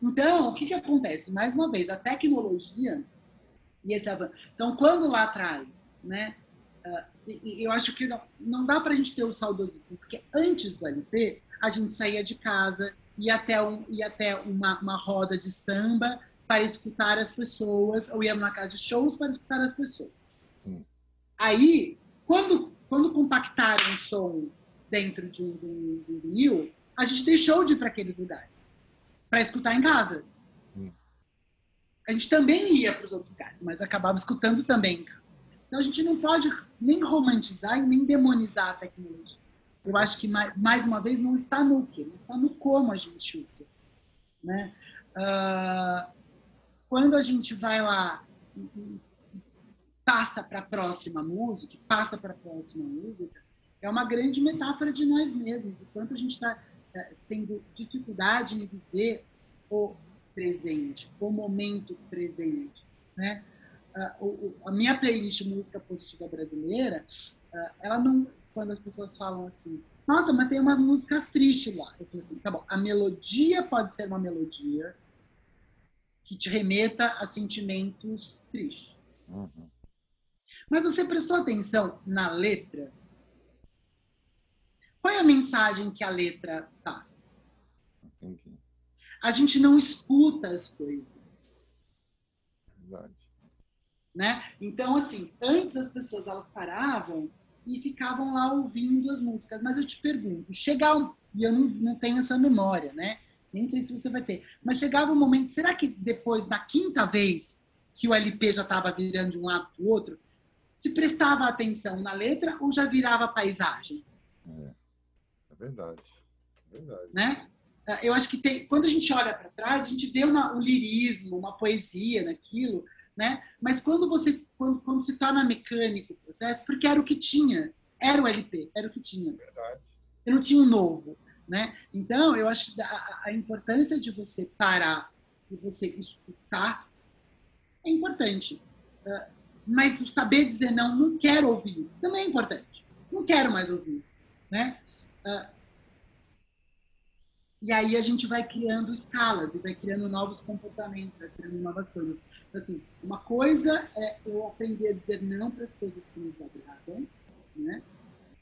Então, o que, que acontece? Mais uma vez, a tecnologia e esse avanço. Então, quando lá atrás, né, uh, eu acho que não, não dá para a gente ter o saudosismo, porque antes do LP, a gente saía de casa, ia até, um, ia até uma, uma roda de samba para escutar as pessoas, ou ia numa casa de shows para escutar as pessoas. Hum. Aí, quando, quando compactaram o som dentro de um, de um, de um vinil, a gente deixou de ir para aqueles lugares para escutar em casa. Hum. A gente também ia para os outros lugares, mas acabava escutando também em casa. Então a gente não pode nem romantizar e nem demonizar a tecnologia. Eu acho que mais uma vez não está no que, está no como a gente usa. né? Uh, quando a gente vai lá passa para a próxima música, passa para a próxima música, é uma grande metáfora de nós mesmos, o quanto a gente está é, tendo dificuldade em viver o presente, o momento presente, né? Uh, a minha playlist música positiva brasileira, uh, ela não, quando as pessoas falam assim, nossa, mas tem umas músicas tristes lá. Eu falo assim, tá bom, a melodia pode ser uma melodia que te remeta a sentimentos tristes. Uhum. Mas você prestou atenção na letra? Qual é a mensagem que a letra passa? Entendi. A gente não escuta as coisas. Verdade. Né? Então, assim, antes as pessoas elas paravam e ficavam lá ouvindo as músicas. Mas eu te pergunto, chegar e eu não, não tenho essa memória, né? Nem sei se você vai ter. Mas chegava um momento, será que depois, na quinta vez que o LP já estava virando de um lado para o outro, se prestava atenção na letra ou já virava paisagem? É verdade. É verdade. Né? Ah, eu acho que tem, quando a gente olha para trás, a gente vê uma, um lirismo, uma poesia naquilo, né? Mas quando você quando, quando se torna mecânico o processo, porque era o que tinha, era o LP, era o que tinha. Verdade. Eu não tinha um novo, né? Então, eu acho a, a importância de você parar e você escutar é importante. Uh, mas saber dizer não, não quero ouvir, também é importante. Não quero mais ouvir, né? Uh, e aí a gente vai criando escalas e vai criando novos comportamentos, vai criando novas coisas. Então, assim, uma coisa é eu aprender a dizer não para as coisas que me desagradam, né?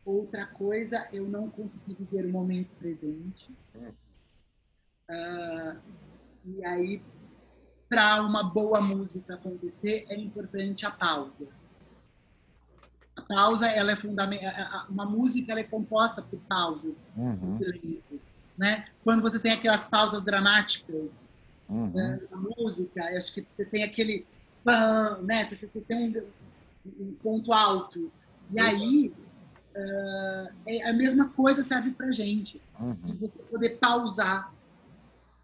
Outra coisa, eu não conseguir viver o momento presente. Uh, e aí, para uma boa música acontecer, é importante a pausa. A pausa, ela é fundamental. Uma música ela é composta por pausas, uhum. silêncios né? Quando você tem aquelas pausas dramáticas uhum. né, na música, acho que você tem aquele pam, né? Você, você tem um, um, ponto alto. E aí uh, é a mesma coisa serve para gente, uhum. de você poder pausar,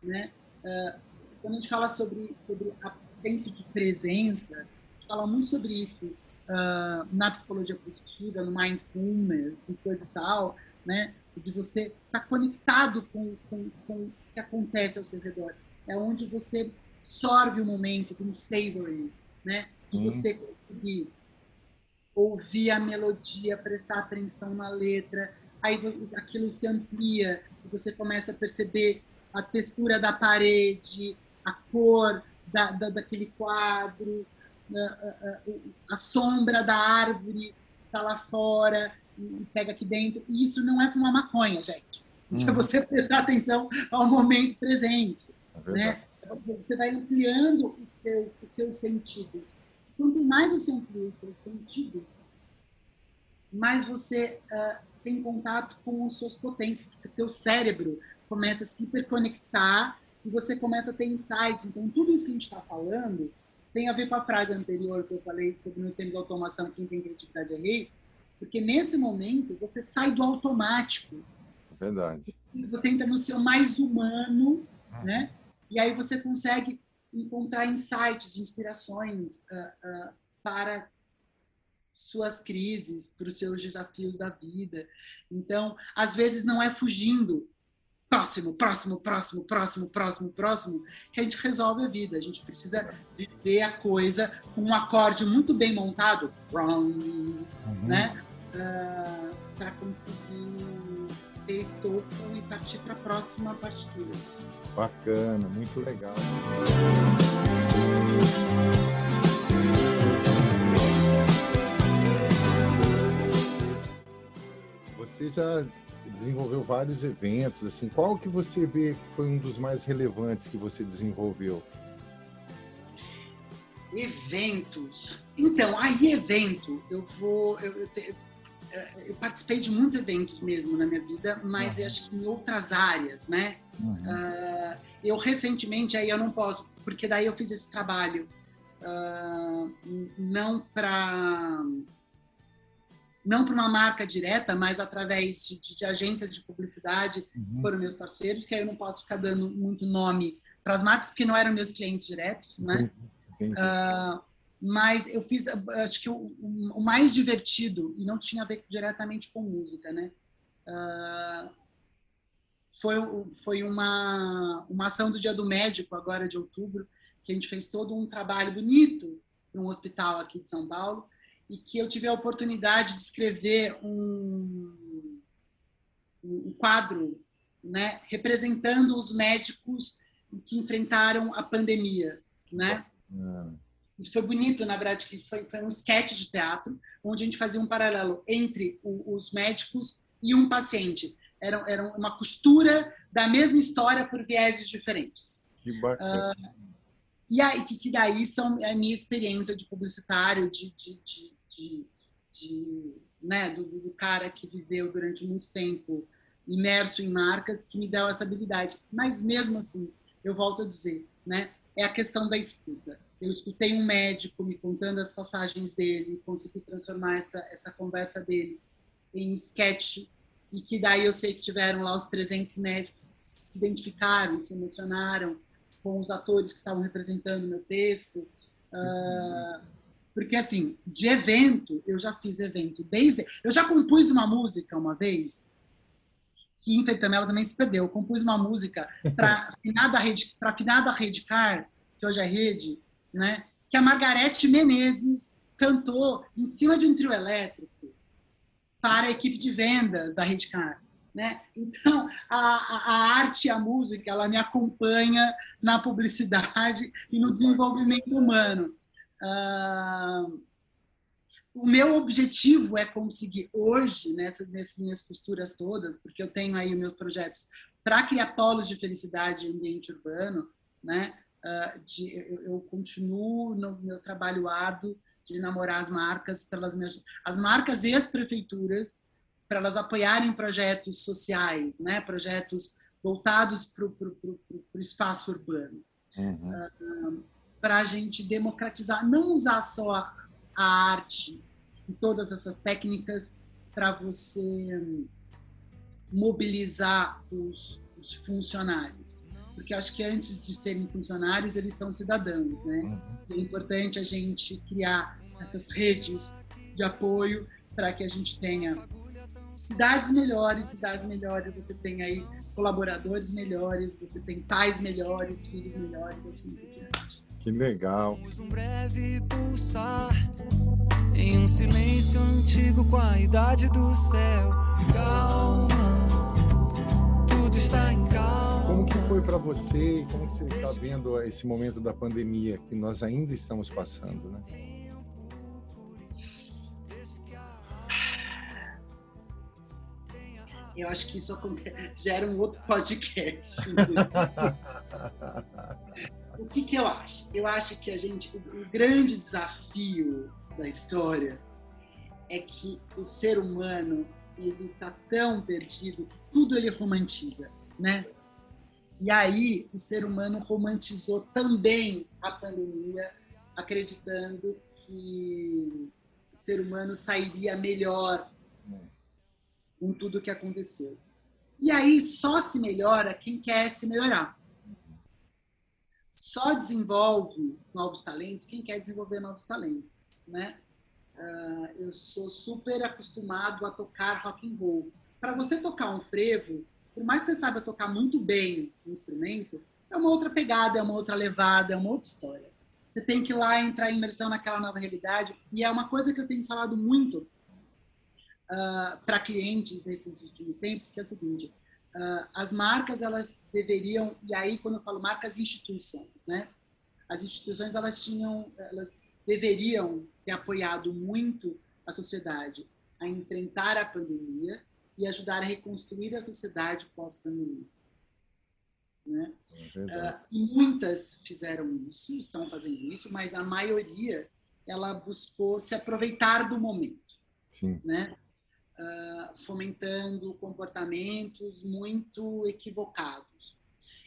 né? Uh, quando a gente fala sobre sobre a senso de presença, a gente fala muito sobre isso uh, na psicologia positiva, no mindfulness e coisa e tal, né? de você estar tá conectado com, com, com o que acontece ao seu redor. É onde você absorve o momento, como savoring, né? De hum. você conseguir ouvir a melodia, prestar atenção na letra, aí você, aquilo se amplia você começa a perceber a textura da parede, a cor da, da daquele quadro, a, a, sombra da árvore está lá fora, e pega aqui dentro. E isso não é fumar maconha, gente. Isso é uhum. você prestar atenção ao momento presente. É né? Você vai ampliando os seus, os seus sentidos. Quanto mais você amplia os seus sentidos, mais você uh, tem contato com as suas potências, porque o teu cérebro começa a se hiperconectar e você começa a ter insights. Então, tudo isso que a gente está falando tem a ver com a frase anterior que eu falei sobre no tempo da automação, quem tem criatividade é rei, porque nesse momento você sai do automático. Verdade. Você entra no seu mais humano, uhum. né? E aí você consegue encontrar insights, inspirações uh, uh, para suas crises, para os seus desafios da vida. Então, às vezes não é fugindo, próximo, próximo, próximo, próximo, próximo, próximo, que a gente resolve a vida. A gente precisa viver a coisa com um acorde muito bem montado, uhum. né? Uh, para conseguir ter estofo e partir para a próxima partitura. Bacana, muito legal. Você já desenvolveu vários eventos, assim, qual que você vê que foi um dos mais relevantes que você desenvolveu? Eventos. Então, aí evento, eu vou, eu, eu, é, eu participei de muitos eventos mesmo na minha vida, mas uhum. acho que em outras áreas, né? Uhum. Uh, eu recentemente, aí eu não posso, porque daí eu fiz esse trabalho uh, não para não para uma marca direta, mas através de, de, de agências de publicidade uhum. foram meus parceiros, que aí eu não posso ficar dando muito nome as marcas, porque não eram meus clientes diretos, né? Uh, mas eu fiz, acho que o, o, mais divertido, e não tinha a ver diretamente com música, né? Uh, foi, foi uma, uma ação do Dia do Médico, agora de outubro, que a gente fez todo um trabalho bonito para um hospital aqui de São Paulo, e que eu tive a oportunidade de escrever um, um quadro né, representando os médicos que enfrentaram a pandemia, né? Isso foi bonito, na verdade, que foi, foi um sketch de teatro, onde a gente fazia um paralelo entre o, os médicos e um paciente. Era, era uma costura da mesma história por vieses diferentes. Que bacana. Uh, e aí, que, que daí são a minha experiência de publicitário, de, de, de, de, de né, do, do, cara que viveu durante muito tempo imerso em marcas, que me deu essa habilidade. Mas mesmo assim, eu volto a dizer, né, é a questão da escuta. Eu escutei um médico me contando as passagens dele, consegui transformar essa, essa conversa dele em sketch, e que daí eu sei que tiveram lá os 300 médicos que se identificaram, se emocionaram com os atores que estavam representando meu texto. Uh, porque, assim, de evento, eu já fiz evento desde. Eu já compus uma música uma vez, que infelizmente ela também se perdeu. Eu compus uma música para finada rede, para finada Rede Car, que hoje é rede, né? Que a Margarete Menezes cantou em cima de um trio elétrico para a equipe de vendas da Rede Car. Né? Então, a, a, arte e a música, ela me acompanha na publicidade e no desenvolvimento humano. Uh, o meu objetivo é conseguir hoje, nessas, nessas minhas costuras todas, porque eu tenho aí os meus projetos para criar polos de felicidade em ambiente urbano, né? Uh, de, eu, eu, continuo no meu trabalho árduo de namorar as marcas pelas minhas as marcas e as prefeituras para elas apoiarem projetos sociais, né? Projetos voltados para o espaço urbano. Uhum. Uh, para a gente democratizar, não usar só a arte e todas essas técnicas para você mobilizar os, os, funcionários. Porque acho que antes de serem funcionários, eles são cidadãos, né? Uhum. É importante a gente criar essas redes de apoio para que a gente tenha cidades melhores, cidades melhores, você tem aí colaboradores melhores, você tem pais melhores, filhos melhores, assim por diante. Que legal. Um breve pulsar em um silêncio antigo com a idade do céu. Calma, tudo está em calma. Como que foi para você e como que você está vendo esse momento da pandemia que nós ainda estamos passando, né? Eu acho que isso gera um outro podcast. o que, que eu acho? Eu acho que a gente, o grande desafio da história é que o ser humano ele está tão perdido, tudo ele romantiza, né? E aí o ser humano romantizou também a pandemia, acreditando que o ser humano sairia melhor com tudo que aconteceu. E aí só se melhora quem quer se melhorar só desenvolve novos talentos quem quer desenvolver novos talentos, né? Uh, eu sou super acostumado a tocar rock and roll. Para você tocar um frevo, por mais que você saiba tocar muito bem o instrumento, é uma outra pegada, é uma outra levada, é uma outra história. Você tem que ir lá entrar em imersão naquela nova realidade. E é uma coisa que eu tenho falado muito uh, ah, para clientes nesses últimos tempos, que é o seguinte: Uh, as marcas elas deveriam e aí quando eu falo marcas instituições né? As instituições elas tinham elas deveriam ter apoiado muito a sociedade a enfrentar a pandemia e ajudar a reconstruir a sociedade pós pandemia né? É uh, e muitas fizeram isso estão fazendo isso mas a maioria ela buscou se aproveitar do momento Sim. né uh, fomentando comportamentos muito equivocados.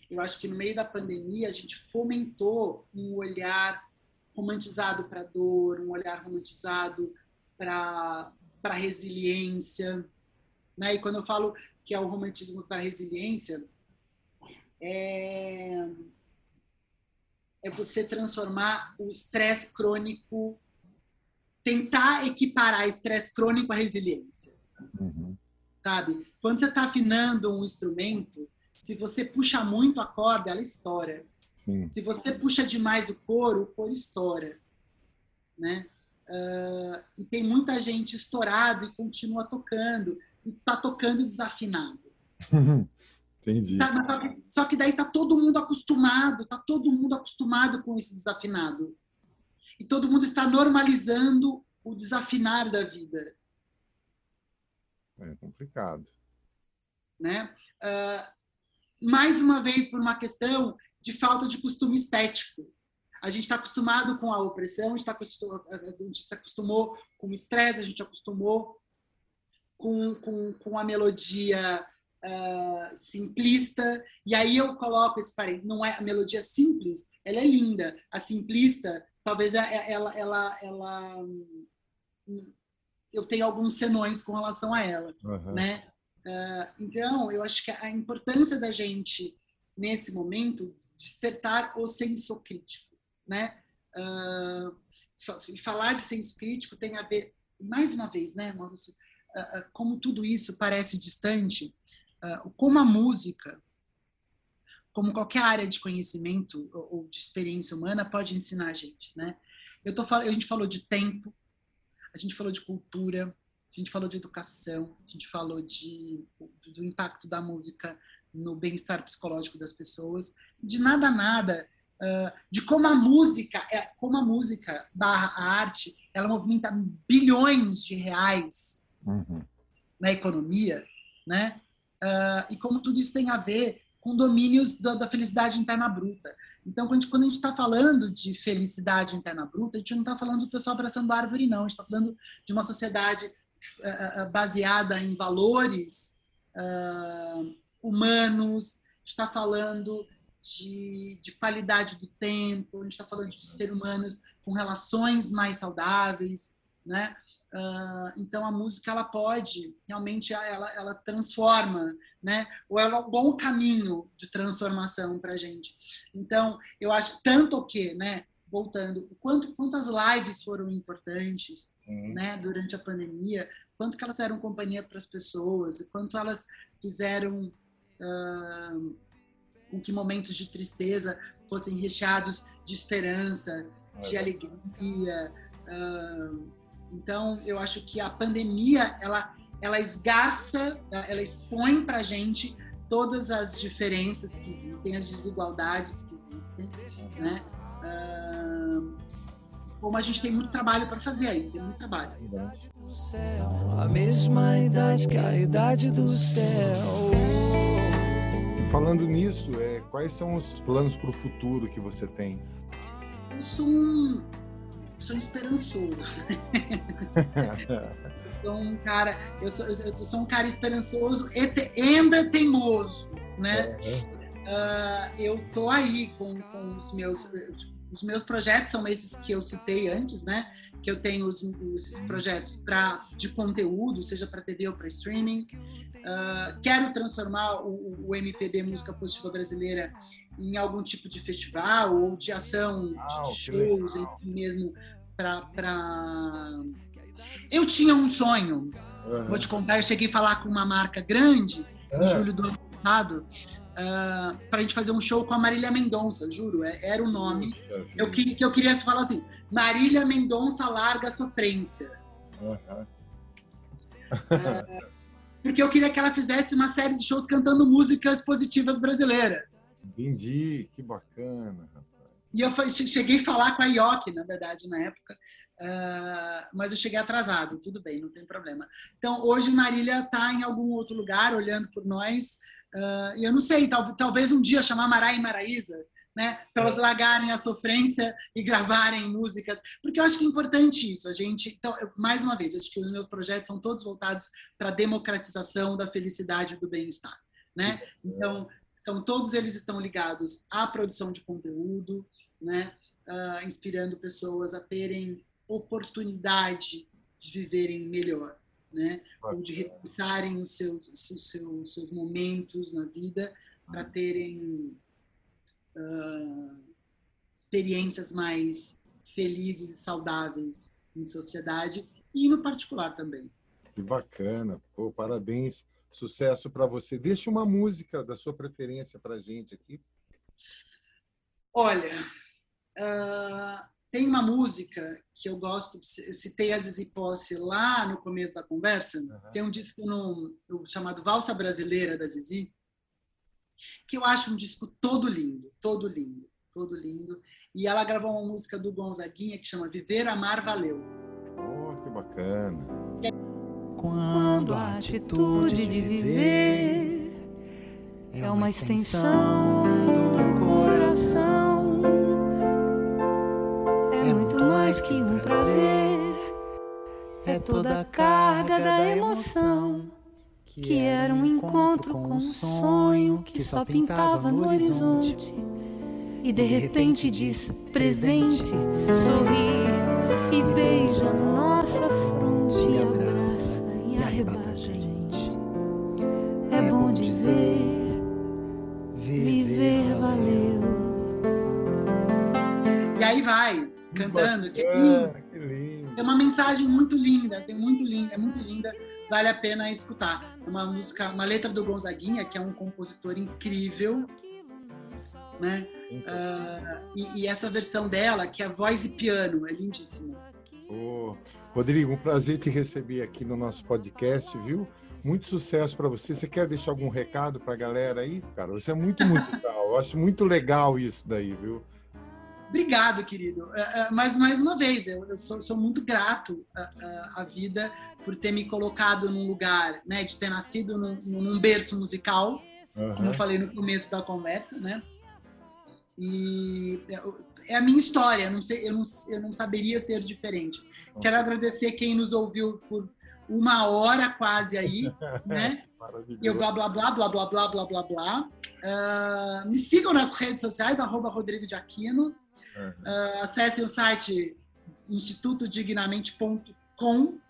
Eu acho que no meio da pandemia a gente fomentou um olhar romantizado para a dor, um olhar romantizado para a resiliência. Né? E quando eu falo que é o romantismo para a resiliência, é é você transformar o estresse crônico, tentar equiparar estresse crônico à resiliência. Uhum. Sabe? Quando você está afinando um instrumento, se você puxa muito a corda, ela estoura. Sim. Se você puxa demais o couro, o couro estoura. Né? Uh, e tem muita gente estourado e continua tocando, e está tocando desafinado. Entendi. Tá, só, que, só, que, daí tá todo mundo acostumado, tá todo mundo acostumado com esse desafinado. E todo mundo está normalizando o desafinar da vida. É complicado. Né? Uh, mais uma vez, por uma questão de falta de costume estético. A gente está acostumado com a opressão, a gente, tá se acostumou com o estresse, a gente acostumou com, com, com a melodia uh, simplista, e aí eu coloco esse parênteses, não é a melodia simples, ela é linda, a simplista, talvez é, é, ela, ela, ela, hum, eu tenho alguns senões com relação a ela, uhum. né? Uh, então, eu acho que a importância da gente, nesse momento, despertar o senso crítico, né? Uh, falar de senso crítico tem a ver, mais uma vez, né, Maurício, uh, como tudo isso parece distante, como a música, como qualquer área de conhecimento ou de experiência humana, pode ensinar a gente, né? Eu tô, a gente falou de tempo, a gente falou de cultura, a gente falou de educação, a gente falou de, do impacto da música no bem-estar psicológico das pessoas, de nada nada, uh, de como a música, é, como a música barra a arte, ela movimenta bilhões de reais uhum. na economia, né? uh, e como tudo isso tem a ver com domínios da, da felicidade interna bruta. Então, quando a gente está falando de felicidade interna bruta, a gente não está falando do pessoal abraçando árvore, não. A gente está falando de uma sociedade uh, baseada em valores uh, humanos, está falando de, de, qualidade do tempo, a gente está falando de ser humanos com relações mais saudáveis, né? Uh, então a música ela pode realmente ela, ela transforma, né? Ou ela é um bom caminho de transformação para a gente. Então eu acho tanto que, né? Voltando, quanto quantas lives foram importantes, uhum. né? Durante a pandemia, quanto que elas eram companhia para as pessoas, quanto elas fizeram uh, com que momentos de tristeza fossem recheados de esperança, de alegria. Uh, então, eu acho que a pandemia, ela, ela esgarça, ela expõe para a gente todas as diferenças que existem, as desigualdades que existem, né? Uh, como a gente tem muito trabalho para fazer aí, tem muito trabalho. A mesma idade que a idade do céu. Falando nisso, é, quais são os planos para o futuro que você tem? Eu sou um, sou esperançoso. eu sou um cara, eu sou, eu sou um cara esperançoso e ainda teimoso, né? Uh, eu tô aí com, com os meus os meus projetos são esses que eu citei antes, né? Que eu tenho os, esses projetos para de conteúdo, seja para TV ou para streaming. Uh, quero transformar o, o MPB Música Positiva Brasileira em algum tipo de festival ou de ação, de shows, enfim, mesmo para. Pra... Eu tinha um sonho, uhum. vou te contar, eu cheguei a falar com uma marca grande uhum. em julho do ano passado. Uh, ah, para a gente fazer um show com a Marília Mendonça, juro, é, era o nome. Eu, que, que eu queria falar assim: Marília Mendonça larga a sofrência. Uhum. Uh, porque eu queria que ela fizesse uma série de shows cantando músicas positivas brasileiras. Entendi, que bacana. E eu cheguei a falar com a IOC, na verdade, na época, uh, mas eu cheguei atrasado, tudo bem, não tem problema. Então, hoje Marília está em algum outro lugar, olhando por nós, uh, e eu não sei, tal, talvez um dia chamar Mará e Maraísa, né, para elas é. largarem a sofrência e gravarem músicas, porque eu acho que é importante isso. A gente, então, eu, mais uma vez, acho que os meus projetos são todos voltados para a democratização da felicidade e do bem-estar, né? Então, então, todos eles estão ligados à produção de conteúdo, né? Uh, inspirando pessoas a terem oportunidade de viverem melhor, né? Ou de repensarem os seus, os seus, seus momentos na vida para terem uh, experiências mais felizes e saudáveis em sociedade e no particular também. Que bacana. Pô, parabéns. Sucesso para você. Deixa uma música da sua preferência para a gente aqui. Olha, uh, tem uma música que eu gosto, eu citei a Zizi Posse lá no começo da conversa, uhum. tem um disco no, chamado Valsa Brasileira da Zizi, que eu acho um disco todo lindo, todo lindo, todo lindo. E ela gravou uma música do Gonzaguinha que chama Viver, Amar, Valeu. Oh, que bacana. Quando a atitude de viver é uma extensão do coração, que um prazer, é toda a carga da emoção que era um encontro com um sonho que só pintava no horizonte. E de repente diz presente, sorri e beija nossa cantando, que lindo. É uma mensagem muito linda, tem muito linda, é muito linda vale a pena escutar. Uma música, uma letra do Gonzaguinha, que é um compositor incrível, né? Uh, e, e, essa versão dela, que é voz e piano, é lindíssima. Oh, Rodrigo, um prazer te receber aqui no nosso podcast, viu? Muito sucesso para você. Você quer deixar algum recado para a galera aí? Cara, você é muito musical. Eu acho muito legal isso daí, viu? Obrigado, querido. Uh, uh, mas mais uma vez, eu, eu sou, sou, muito grato à, à, vida por ter me colocado num lugar, né, de ter nascido num, num berço musical, uhum. como eu falei no começo da conversa, né? E é, é a minha história. Não sei, eu não, eu não saberia ser diferente. Uhum. Quero agradecer quem nos ouviu por uma hora quase aí, né? Eu blá blá blá blá blá blá blá blá blá. Uh, me sigam nas redes sociais, arroba Rodrigo de Aquino. Uhum. Uh, acessem o site institutodignamente.com. Uh,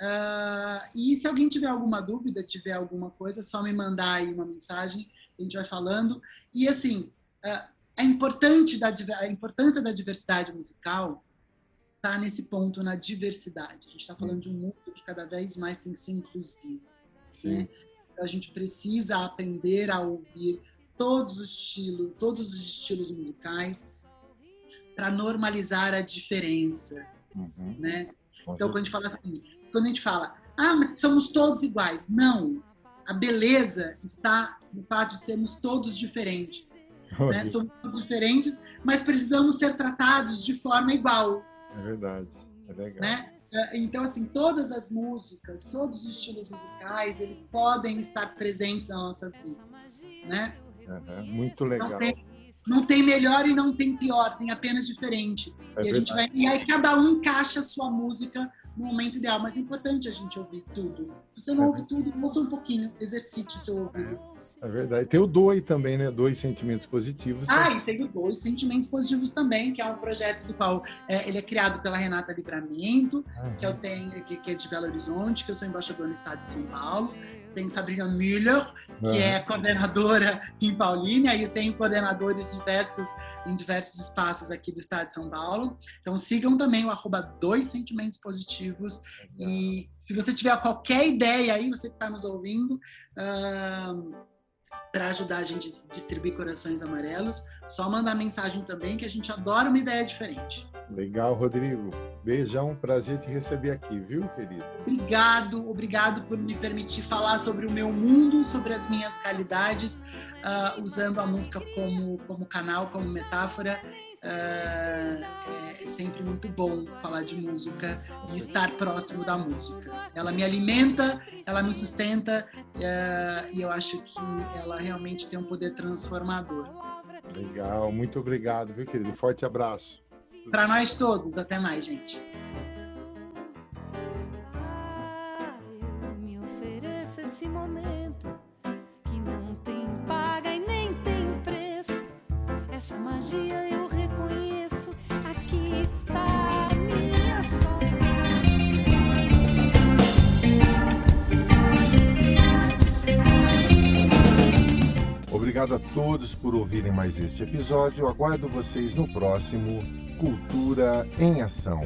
ah, e se alguém tiver alguma dúvida, tiver alguma coisa, é só me mandar aí uma mensagem, a gente vai falando. E assim, uh, a, importante da, a importância da diversidade musical está nesse ponto, na diversidade. A gente está falando de um mundo que cada vez mais tem que ser inclusivo. Né? Então, a gente precisa aprender a ouvir todos os estilos, todos os estilos musicais, para normalizar a diferença, uhum. né? Então, quando a gente fala assim, quando a gente fala, ah, somos todos iguais. Não, a beleza está no fato de sermos todos diferentes. Né? Somos todos diferentes, mas precisamos ser tratados de forma igual. É verdade, é legal. Né? Então, assim, todas as músicas, todos os estilos musicais, eles podem estar presentes nas nossas vidas, né? Uhum, muito legal. Então, tem, não tem melhor e não tem pior, tem apenas diferente. É e, a gente vai, e aí cada um encaixa a sua música no momento ideal. Mas é importante a gente ouvir tudo. Se você não é. ouve tudo, ouça um pouquinho, exercite o seu ouvido. É verdade. Tem o Doe também, né? Dois Sentimentos Positivos. Ah, né? e tem o Dois Sentimentos Positivos também, que é um projeto do qual é, ele é criado pela Renata Livramento, uhum. que eu tenho, que, que, é de Belo Horizonte, que eu sou embaixador no estado de São Paulo tem Sabrina Müller, que uhum. é coordenadora em Paulínia, e eu tenho coordenadores diversos em diversos espaços aqui do estado de São Paulo. Então sigam também o arroba dois sentimentos positivos. E se você tiver qualquer ideia aí, você que está nos ouvindo, uh, para ajudar a gente a distribuir corações amarelos, só mandar mensagem também, que a gente adora uma ideia diferente. Legal, Rodrigo. Beijão, prazer te receber aqui, viu, querido? Obrigado, obrigado por me permitir falar sobre o meu mundo, sobre as minhas qualidades, uh, usando a música como, como canal, como metáfora. Uh, é sempre muito bom falar de música e estar próximo da música. Ela me alimenta, ela me sustenta uh, e eu acho que ela realmente tem um poder transformador. Legal, muito obrigado, viu, querido? Forte abraço. Para nós todos, até mais, gente. me ofereço esse momento que não tem paga e nem tem preço. Essa magia eu obrigado a todos por ouvirem mais este episódio. Aguardo vocês no próximo Cultura em Ação.